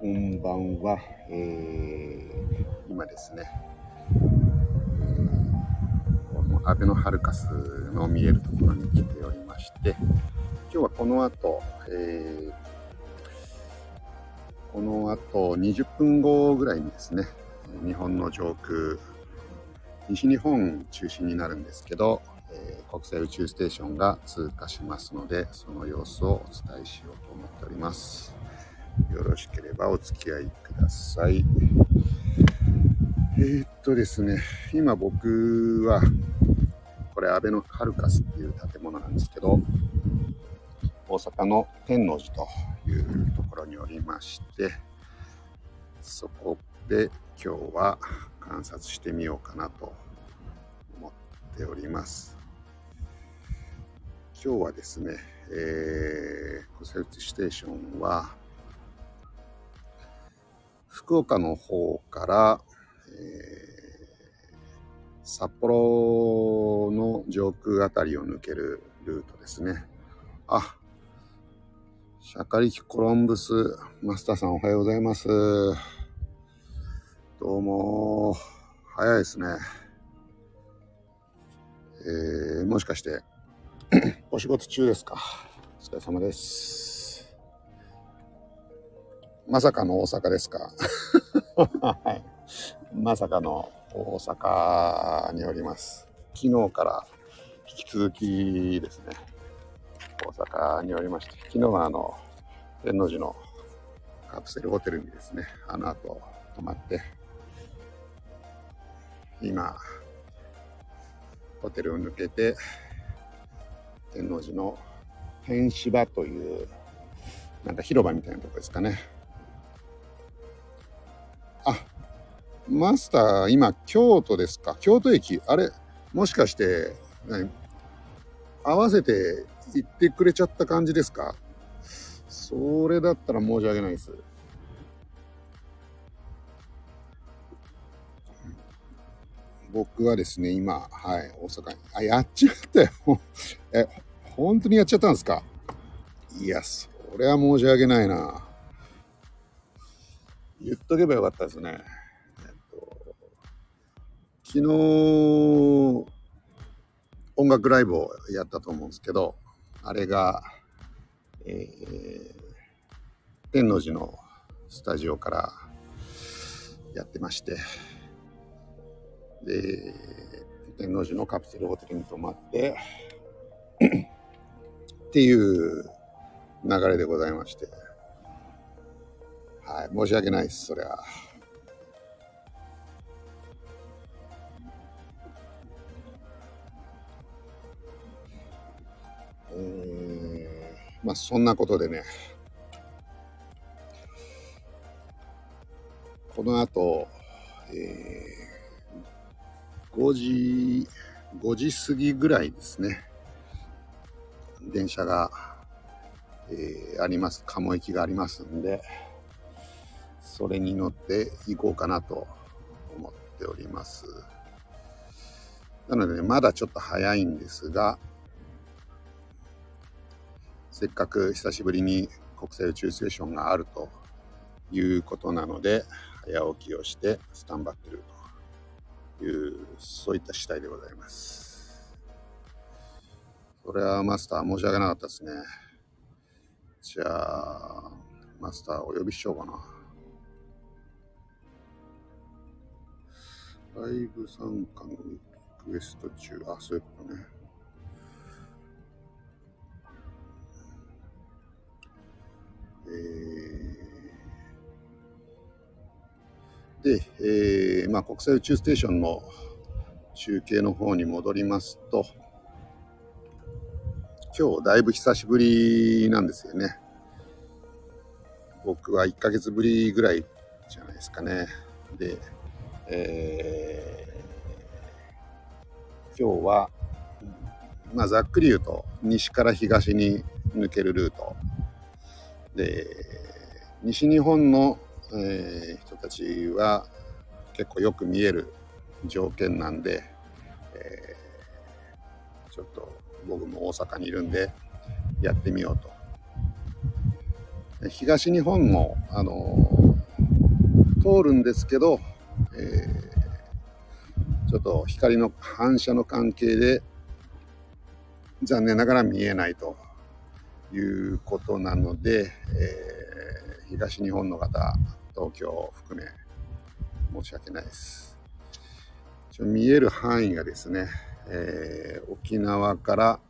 こんばんは。えー、今ですね、このアベノハルカスの見えるところに来ておりまして、今日はこの後、えー、この後20分後ぐらいにですね、日本の上空、西日本中心になるんですけど、え、国際宇宙ステーションが通過しますので、その様子をお伝えしようと思っております。よろしければお付き合いください。えー、っとですね、今僕は、これ、アベノハルカスっていう建物なんですけど、大阪の天王寺というところにおりまして、そこで今日は観察してみようかなと思っております。今日はですね、えー、国際宇宙ステーションは、福岡の方から、えー、札幌の上空あたりを抜けるルートですね。あ、シャカリキコロンブスマスターさんおはようございます。どうも、早いですね。えー、もしかして、お仕事中ですか？お疲れ様です。まさかの大阪ですか？はい。まさかの大阪におります。昨日から引き続きですね、大阪におりまして、昨日はあの、天王寺のカプセルホテルにですね、あの後泊まって、今、ホテルを抜けて、天王寺の天芝という、なんか広場みたいなとこですかね。マスター、今、京都ですか？京都駅。あれ、もしかして、合わせて行ってくれちゃった感じですか？それだったら申し訳ないです。僕はですね、今、はい、大阪に。あ、やっちまったよ。え、本当にやっちゃったんですか？いや、それは申し訳ないな。言っとけばよかったですね。昨日、音楽ライブをやったと思うんですけど、あれが、えー、天王寺のスタジオからやってまして、で、天王寺のカプセルホテルに泊まって っていう流れでございまして、はい、申し訳ないです、それは。まあそんなことでね、この後、えー、5時、5時過ぎぐらいですね、電車が、えー、あります、鴨駅がありますんで、それに乗っていこうかなと思っております。なので、ね、まだちょっと早いんですが、せっかく久しぶりに国際宇宙ステーションがあるということなので、早起きをしてスタンバってるという、そういった次第でございます。それはマスター申し訳なかったですね。じゃあ、マスターお呼びしようかな。ライブ参加のリクエスト中。あ、そういうことね。で、えー、まあ、国際宇宙ステーションの中継の方に戻りますと、今日だいぶ久しぶりなんですよね。僕は1ヶ月ぶりぐらいじゃないですかね。で、えー、今日は、まあ、ざっくり言うと西から東に抜けるルートで西日本の、えー、人たちは結構よく見える条件なんで、えー、ちょっと僕も大阪にいるんでやってみようと。東日本も、あの通るんですけど、えー、ちょっと光の反射の関係で残念ながら見えないということなので、えー、東日本の方東京を含め申し訳ないです。見える範囲がですね、えー、沖縄から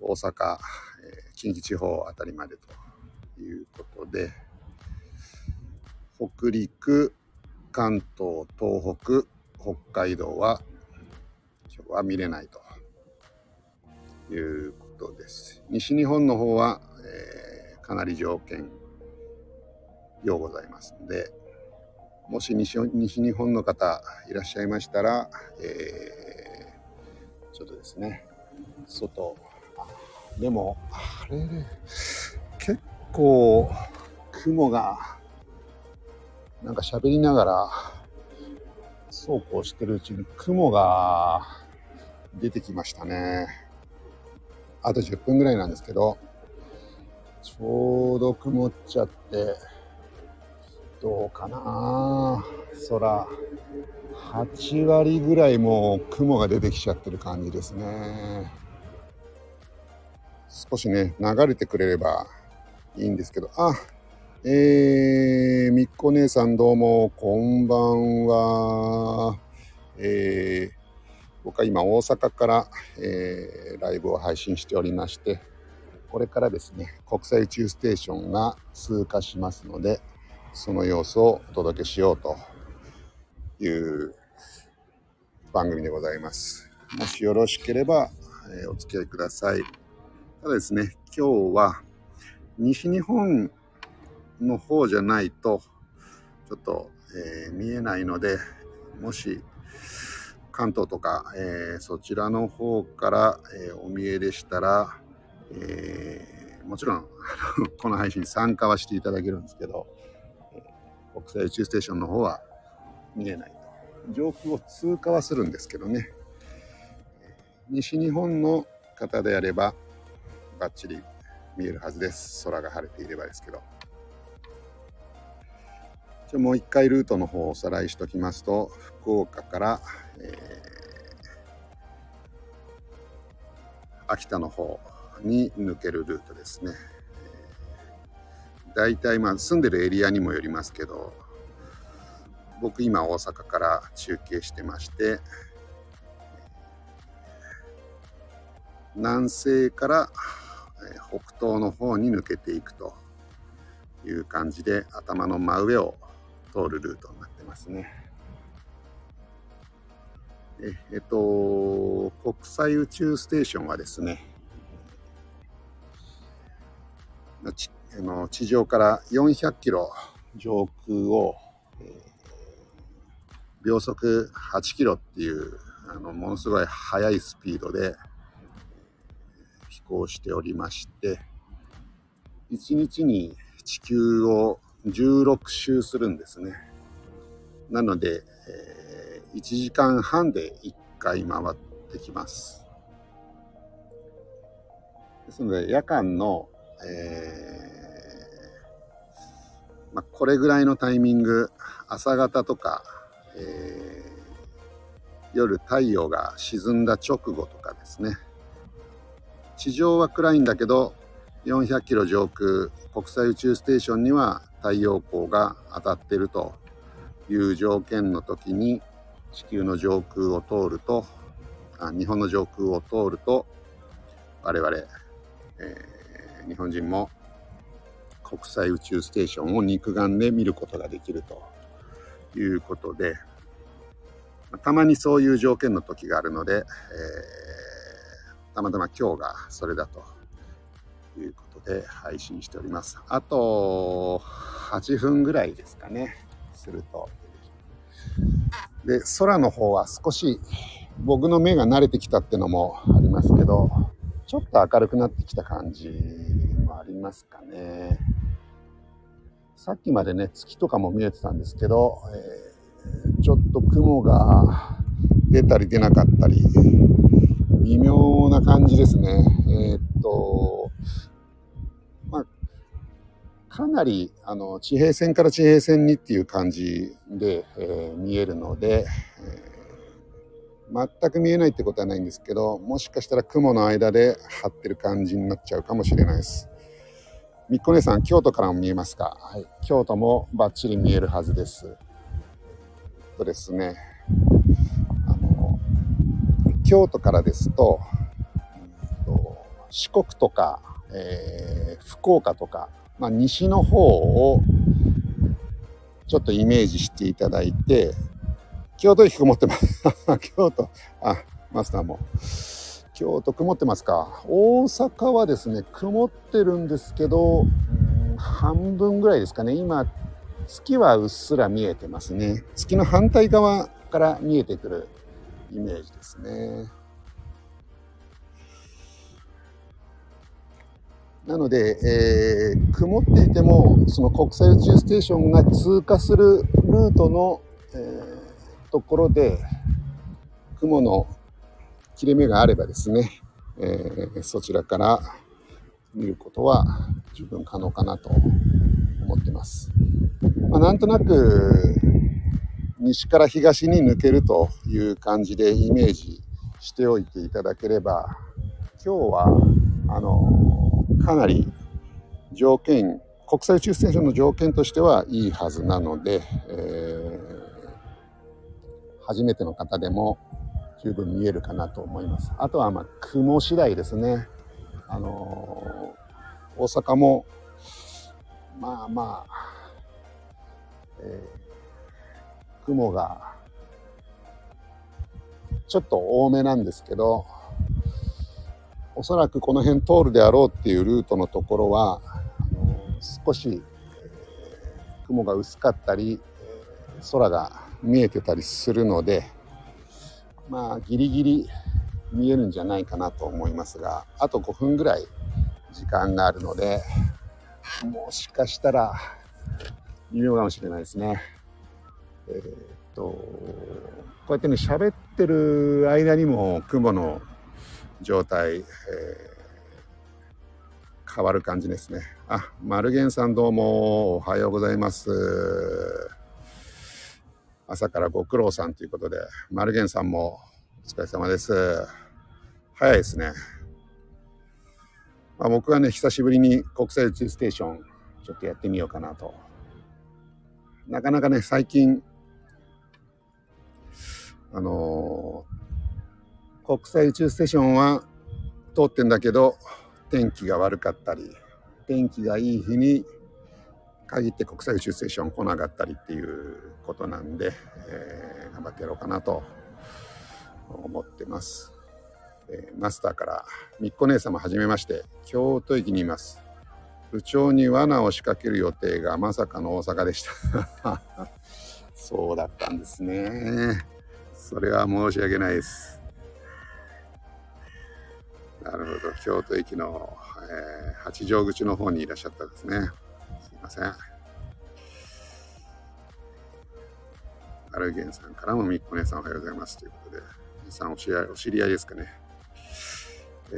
大阪、えー、近畿地方あたりまでということで、北陸、関東、東北、北海道は今日は見れないということです。西日本の方は、えー、かなり条件ようございますので、もし西西日本の方いらっしゃいましたら、えー、ちょっとですね、外、でも、あれね、結構雲がなんか喋りながら、そうこうしてるうちに雲が出てきましたね。あと10分ぐらいなんですけど、ちょうど曇っちゃって、どうかな空、8割ぐらいもう雲が出てきちゃってる感じですね。少しね、流れてくれればいいんですけど、あ、えー、みっこ姉さんどうも、こんばんは。えー、僕は今大阪から、えー、ライブを配信しておりまして、これからですね、国際宇宙ステーションが通過しますので、その様子をお届けしようという番組でございます。もしよろしければ、えー、お付き合いください。ただですね、今日は西日本の方じゃないとちょっと、えー、見えないのでもし関東とか、えー、そちらの方から、えー、お見えでしたら、えもちろん この配信参加はしていただけるんですけど、国際宇宙ステーションの方は見えないと。上空を通過はするんですけどね。西日本の方であればバッチリ見えるはずです。空が晴れていればですけど。じゃもう一回ルートの方をおさらいしておきますと福岡から、えー、秋田の方に抜けるルートですね。大体まあ住んでるエリアにもよりますけど僕今大阪から中継してまして南西から北東の方に抜けていくという感じで頭の真上を通るルートになってますね。ええっと、国際宇宙ステーションはですね、ちあの地上から400キロ上空を、えー、秒速8キロっていうあのものすごい速いスピードで飛行しておりまして1日に地球を16周するんですね。なので、えー、1時間半で1回回ってきます。ですので夜間の、えーまあ、これぐらいのタイミング朝方とか、えー、夜太陽が沈んだ直後とかですね地上は暗いんだけど400キロ上空国際宇宙ステーションには太陽光が当たっているという条件の時に地球の上空を通るとあ日本の上空を通ると我々、えー、日本人も国際宇宙ステーションを肉眼で見ることができるということでたまにそういう条件の時があるので、えー、たまたま今日がそれだということで配信しております。あと8分ぐらいですかね、すると。で、空の方は少し僕の目が慣れてきたってのもありますけど、ちょっと明るくなってきた感じもありますかね。さっきまでね、月とかも見えてたんですけど、えー、ちょっと雲が出たり出なかったり、微妙な感じですね。えー、っと、かなりあの地平線から地平線にっていう感じで、えー、見えるので、えー、全く見えないってことはないんですけどもしかしたら雲の間で張ってる感じになっちゃうかもしれないです。みっこ姉さん京都からも見えますか、はい、京都もバッチリ見えるはずです。とですねあの京都からですと四国とか、えー、福岡とかまあ、西の方をちょっとイメージしていただいて京都駅曇ってます。京都。あマスターも。京都曇ってますか。大阪はですね曇ってるんですけど半分ぐらいですかね。今月はうっすら見えてますね。月の反対側から見えてくるイメージですね。なので、えー、曇っていても、その国際宇宙ステーションが通過するルートの、えー、ところで、雲の切れ目があればですね、えー、そちらから見ることは十分可能かなと思ってます。まあ、なんとなく、西から東に抜けるという感じでイメージしておいていただければ、今日は、あのかなり条件国際宇宙ステーションの条件としてはいいはずなので、えー、初めての方でも十分見えるかなと思います。あとはまあ雲次第ですね。あのー、大阪もまあまあ、えー、雲がちょっと多めなんですけど、おそらくこの辺通るであろうっていうルートのところはあの少し、えー、雲が薄かったり、えー、空が見えてたりするのでまあギリギリ見えるんじゃないかなと思いますがあと5分ぐらい時間があるのでもしかしたら微妙かもしれないですね。えー、っとこうやってね喋ってる間にも雲の状態、えー、変わる感じですね。あ、マルゲンさんどうもおはようございます。朝からご苦労さんということで、マルゲンさんもお疲れ様です。早いですね。まあ、僕はね、久しぶりに国際宇宙ステーションちょっとやってみようかなと。なかなかね、最近、あのー国際宇宙ステーションは通ってんだけど天気が悪かったり天気がいい日に限って国際宇宙ステーション来なかったりっていうことなんで、えー、頑張ってやろうかなと思ってます。えー、マスターからみっこ姉様はじめまして京都駅にいます。部長に罠を仕掛ける予定がまさかの大阪でした そうだったんですね。それは申し訳ないです。なるほど。京都駅の、えー、八丈口の方にいらっしゃったんですね。すいません。アルゲンさんからもみっこ姉さんおはようございますということで、皆さんお知り合いお知り合いですかね。え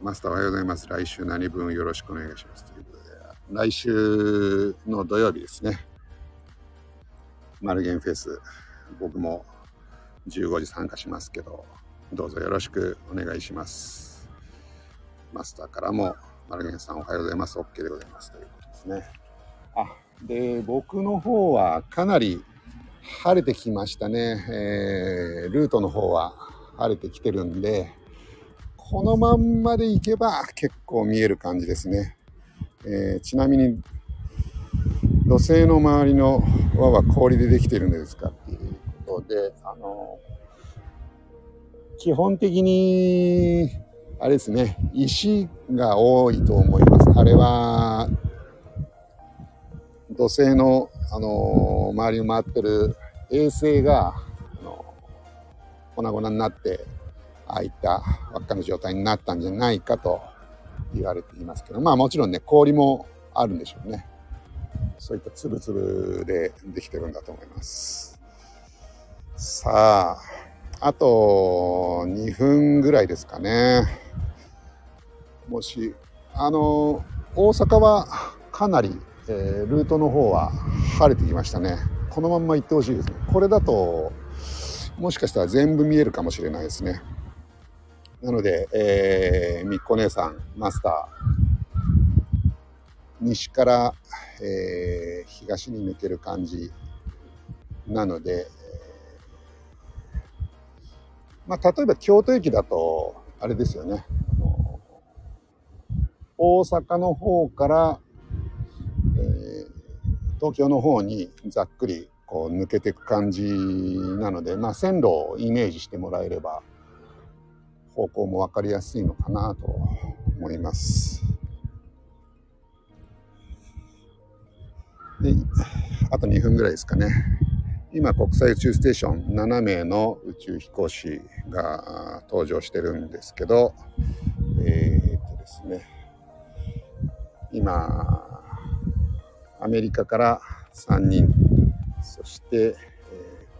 ー、マスターおはようございます。来週何分よろしくお願いしますということで、来週の土曜日ですね。マルゲンフェス、僕も15時参加しますけど、どうぞよろしくお願いします。マスターからも、マルゲンさんおはようございます。OK でございます。ということですね。あ、で、僕の方はかなり晴れてきましたね。えー、ルートの方は晴れてきてるんで、このまんまで行けば結構見える感じですね。えー、ちなみに、土星の周りの輪は氷でできてるんですかっていうことで、あの基本的に、あれですね、石が多いと思います。あれは、土星の、あの周りを回ってる衛星が、あの粉々になって、ああいった輪っかの状態になったんじゃないかと言われていますけど、まあもちろんね、氷もあるんでしょうね。そういったつぶつぶでできてるんだと思います。さあ、あと2分ぐらいですかね。もし、あの、大阪はかなり、えー、ルートの方は晴れてきましたね。このまんま行ってほしいですね。これだともしかしたら全部見えるかもしれないですね。なので、えー、みっこ姉さんマスター西から、えー、東に抜ける感じなので、まあ、例えば京都駅だとあれですよね大阪の方から、えー、東京の方にざっくりこう抜けていく感じなので、まあ、線路をイメージしてもらえれば方向も分かりやすいのかなと思います。であと2分ぐらいですかね。今国際宇宙ステーション7名の宇宙飛行士が登場してるんですけどえー、っとですね今アメリカから3人そして、え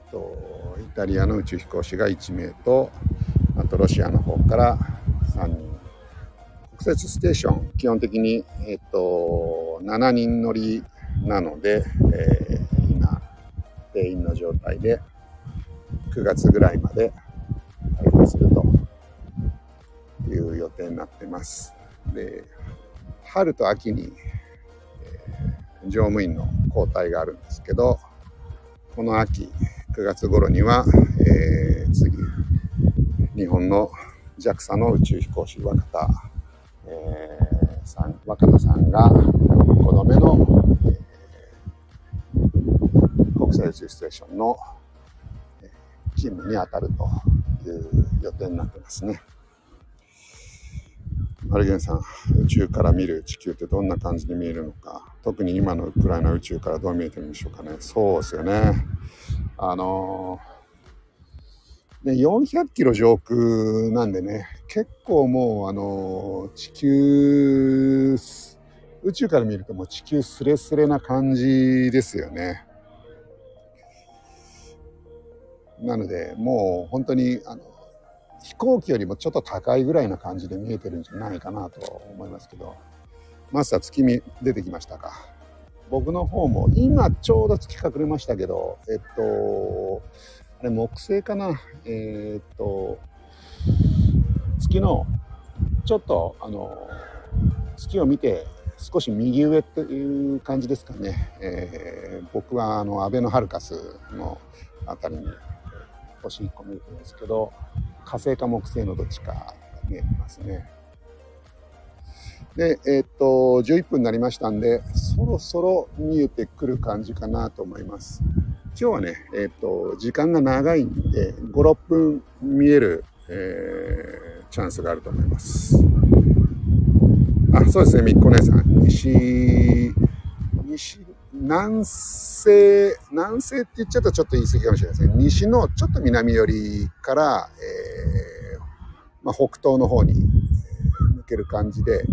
ー、っとイタリアの宇宙飛行士が1名とあとロシアの方から3人。国設ステーション基本的に、えっと7人乗りなので、えー、定員の状態で9月ぐらいまで開放するという予定になってます。で春と秋に、えー、乗務員の交代があるんですけどこの秋9月頃には、えー、次日本の JAXA の宇宙飛行士若田、えー、さん若田さんが5度目の、ー、国際宇宙ステーションの勤務に当たるという予定になってますね。マルゲンさん、宇宙から見る地球ってどんな感じで見えるのか、特に今のウクライナ宇宙からどう見えてるんでしょうかね。そうですよね。あのーで400キロ上空なんでね結構もうあの地球宇宙から見るともう地球スレスレな感じですよね。なのでもう本当にあの飛行機よりもちょっと高いぐらいな感じで見えてるんじゃないかなと思いますけど。マスター月見出てきましたか。僕の方も今ちょうど月隠れましたけどえっとあれ木星かな。えー、っと月のちょっとあの月を見て少し右上という感じですかね、えー、僕はあのアベノハルカスの辺りに星1個見えてるんですけど火星か木星のどっちか見えてますね。で、えー、っと、11分になりましたんで、そろそろ見えてくる感じかなと思います。今日はね、えっ、と、時間が長いんで、5、6分見える、えー、チャンスがあると思います。あ、そうですね、みっこ姉さん。西、西、南西、南西って言っちゃうとちょっと言い過ぎかもしれないですね。西のちょっと南寄りから、えー、まあ、北東の方に抜ける感じで、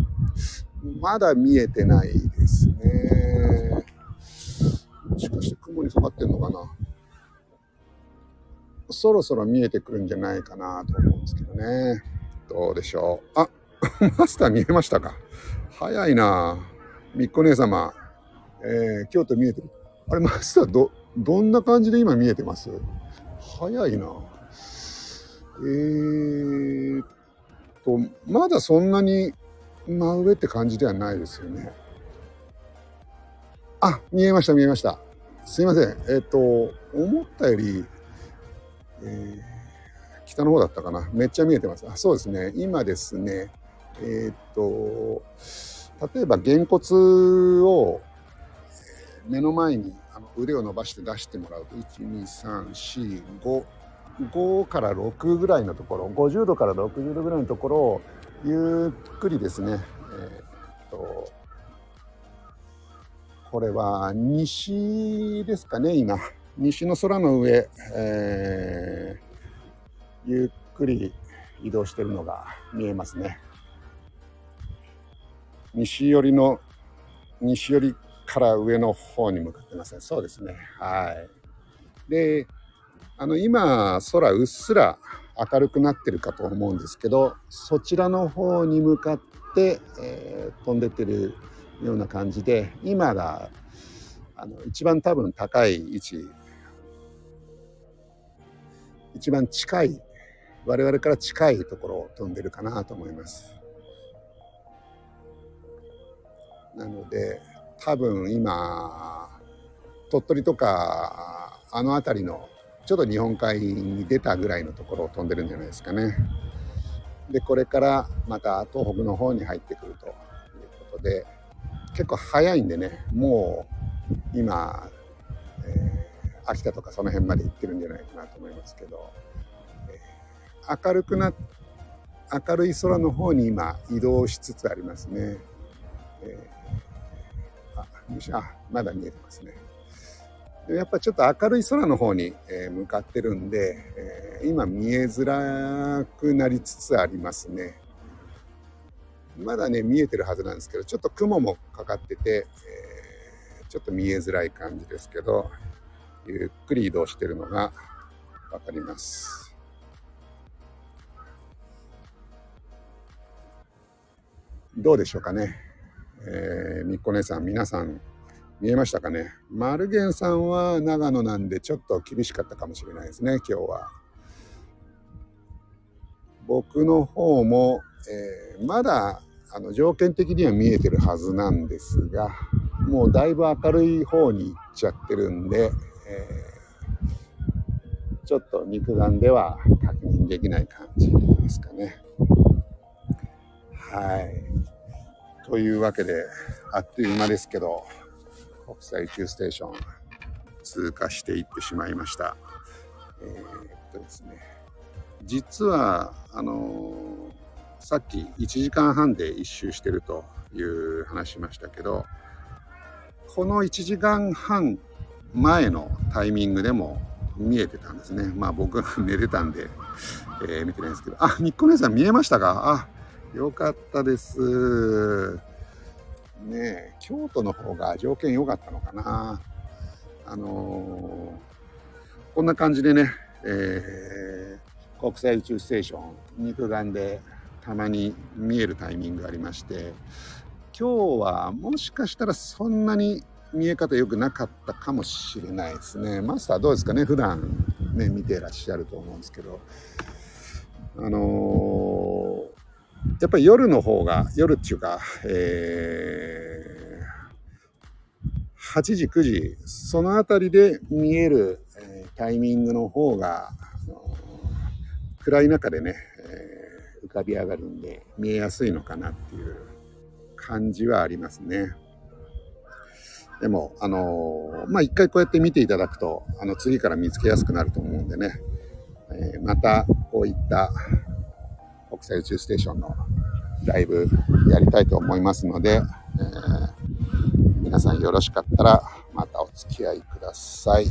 まだ見えてないですね。もしかして雲にかかってんのかな？そろそろ見えてくるんじゃないかなと思うんですけどね。どうでしょう。あ、マスター見えましたか？早いなみっこ姉様。えー、京都見えてる。あれ、マスターど、どんな感じで今見えてます？早いなえーと、まだそんなに真上って感じではないですよね。あ、見えました、見えました。すいません。えっ、と、思ったより、えー、北の方だったかな。めっちゃ見えてます。あそうですね。今ですね、えっ、と、例えば、げんこつを目の前にあの腕を伸ばして出してもらうと、1、2、3、4、5、5から6ぐらいのところ、50度から60度ぐらいのところを、ゆっくりですね、えっ、と、これは西ですかね、今。西の空の上、えー、ゆっくり移動してるのが見えますね。西寄りの、西寄りから上の方に向かってますね。そうですね。はい。で、あの、今、空うっすら明るくなってるかと思うんですけど、そちらの方に向かって、えー、飛んでってるような感じで今があの一番多分高い位置一番近い我々から近いところを飛んでるかなと思います。なので多分今鳥取とかあの辺りのちょっと日本海に出たぐらいのところを飛んでるんじゃないですかね。でこれからまた東北の方に入ってくるということで結構早いんでねもう今、えー、秋田とかその辺まで行ってるんじゃないかなと思いますけど、えー、明るくな明るい空の方に今移動しつつありますね。えー、あまだ見えてますね。やっぱちょっと明るい空の方に、え向かってるんで、え今見えづらくなりつつありますね。まだね、見えてるはずなんですけど、ちょっと雲もかかってて、え、ちょっと見えづらい感じですけど、ゆっくり移動してるのがわかります。どうでしょうかね。えー、みっこ姉さん、皆さん、見えましたかね？マルゲンさんは長野なんでちょっと厳しかったかもしれないですね、今日は。僕の方も、えー、まだあの条件的には見えてるはずなんですがもうだいぶ明るい方に行っちゃってるんで、えー、ちょっと肉眼では確認できない感じですかね。はい。というわけであっという間ですけど国際宇宙ステーション通過していってしまいました。えー、っとですね。実はあのーさっき1時間半で一周してるという話しましたけどこの1時間半前のタイミングでも見えてたんですね。まあ僕は寝てたんで、えー、見てないんですけど。あみっこ姉さん見えましたか？あよかったです。ね京都の方が条件良かったのかな。あのー、こんな感じでね、えー、国際宇宙ステーション肉眼でたまに見えるタイミングがありまして今日はもしかしたらそんなに見え方良くなかったかもしれないですね。マスターどうですかね？普段ね見てらっしゃると思うんですけど。あのー、やっぱり夜の方が夜っていうか、えー、8時9時その辺りで見える、え、タイミングの方が、暗い中でねえ浮かび上がるんで見えやすいのかなっていう感じはありますね。でも、あのー、まあ、一回こうやって見ていただくと、あの、次から見つけやすくなると思うんでね、えー、また、こういった国際宇宙ステーションのライブやりたいと思いますので、えー、皆さんよろしかったら、またお付き合いください。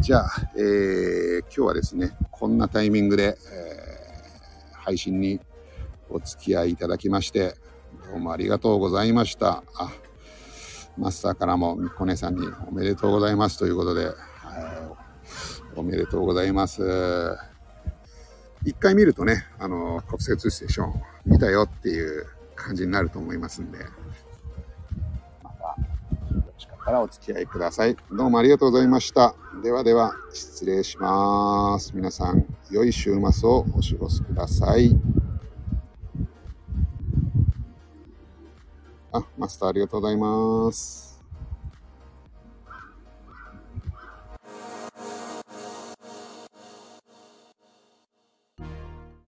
じゃあ、えー、今日はですね、こんなタイミングで、え配信にお付き合いいただきまして、どうもありがとうございました。あ、マスターからもみこ姉さんにおめでとうございますということで、おめでとうございます。一回見るとね、あの、国際通ステーション見たよっていう感じになると思いますんで、また、よろしかったらお付き合いください。どうもありがとうございました。ではでは、失礼します。皆さん、良い週末をお過ごしください。あ、マスターありがとうございます。